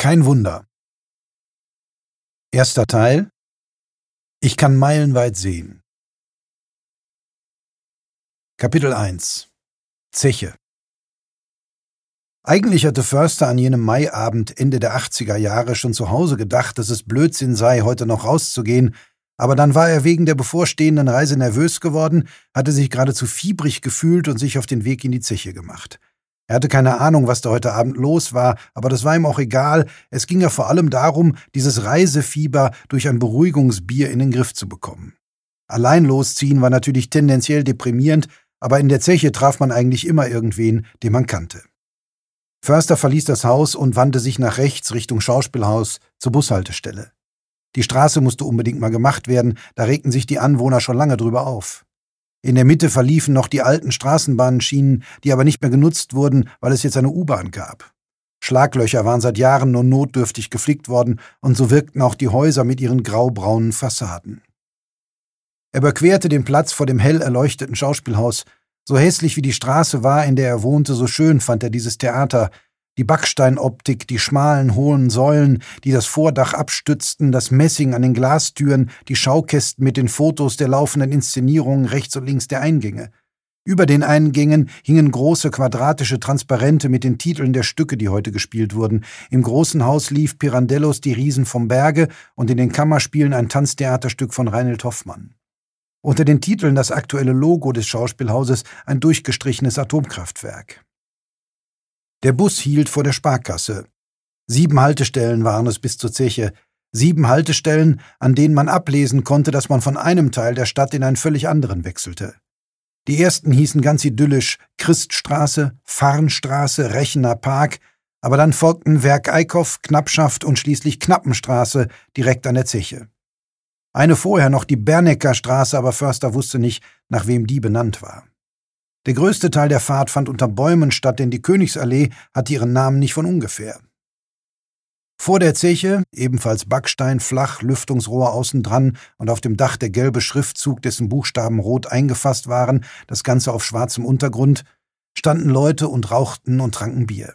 Kein Wunder. Erster Teil. Ich kann meilenweit sehen. Kapitel 1 Zeche Eigentlich hatte Förster an jenem Maiabend Ende der 80er Jahre schon zu Hause gedacht, dass es Blödsinn sei, heute noch rauszugehen, aber dann war er wegen der bevorstehenden Reise nervös geworden, hatte sich geradezu fiebrig gefühlt und sich auf den Weg in die Zeche gemacht. Er hatte keine Ahnung, was da heute Abend los war, aber das war ihm auch egal. Es ging ja vor allem darum, dieses Reisefieber durch ein Beruhigungsbier in den Griff zu bekommen. Allein losziehen war natürlich tendenziell deprimierend, aber in der Zeche traf man eigentlich immer irgendwen, den man kannte. Förster verließ das Haus und wandte sich nach rechts Richtung Schauspielhaus zur Bushaltestelle. Die Straße musste unbedingt mal gemacht werden, da regten sich die Anwohner schon lange drüber auf. In der Mitte verliefen noch die alten Straßenbahnschienen, die aber nicht mehr genutzt wurden, weil es jetzt eine U-Bahn gab. Schlaglöcher waren seit Jahren nur notdürftig geflickt worden, und so wirkten auch die Häuser mit ihren graubraunen Fassaden. Er überquerte den Platz vor dem hell erleuchteten Schauspielhaus. So hässlich wie die Straße war, in der er wohnte, so schön fand er dieses Theater, die Backsteinoptik, die schmalen, hohen Säulen, die das Vordach abstützten, das Messing an den Glastüren, die Schaukästen mit den Fotos der laufenden Inszenierungen rechts und links der Eingänge. Über den Eingängen hingen große quadratische Transparente mit den Titeln der Stücke, die heute gespielt wurden. Im großen Haus lief Pirandellos Die Riesen vom Berge und in den Kammerspielen ein Tanztheaterstück von Reinhold Hoffmann. Unter den Titeln das aktuelle Logo des Schauspielhauses ein durchgestrichenes Atomkraftwerk. Der Bus hielt vor der Sparkasse. Sieben Haltestellen waren es bis zur Zeche. Sieben Haltestellen, an denen man ablesen konnte, dass man von einem Teil der Stadt in einen völlig anderen wechselte. Die ersten hießen ganz idyllisch Christstraße, Farnstraße, Rechner Park, aber dann folgten Werk Eickhoff, Knappschaft und schließlich Knappenstraße direkt an der Zeche. Eine vorher noch die Bernecker Straße, aber Förster wusste nicht, nach wem die benannt war. Der größte Teil der Fahrt fand unter Bäumen statt, denn die Königsallee hatte ihren Namen nicht von ungefähr. Vor der Zeche, ebenfalls Backstein, flach, Lüftungsrohr außen dran und auf dem Dach der gelbe Schriftzug, dessen Buchstaben rot eingefasst waren, das Ganze auf schwarzem Untergrund, standen Leute und rauchten und tranken Bier.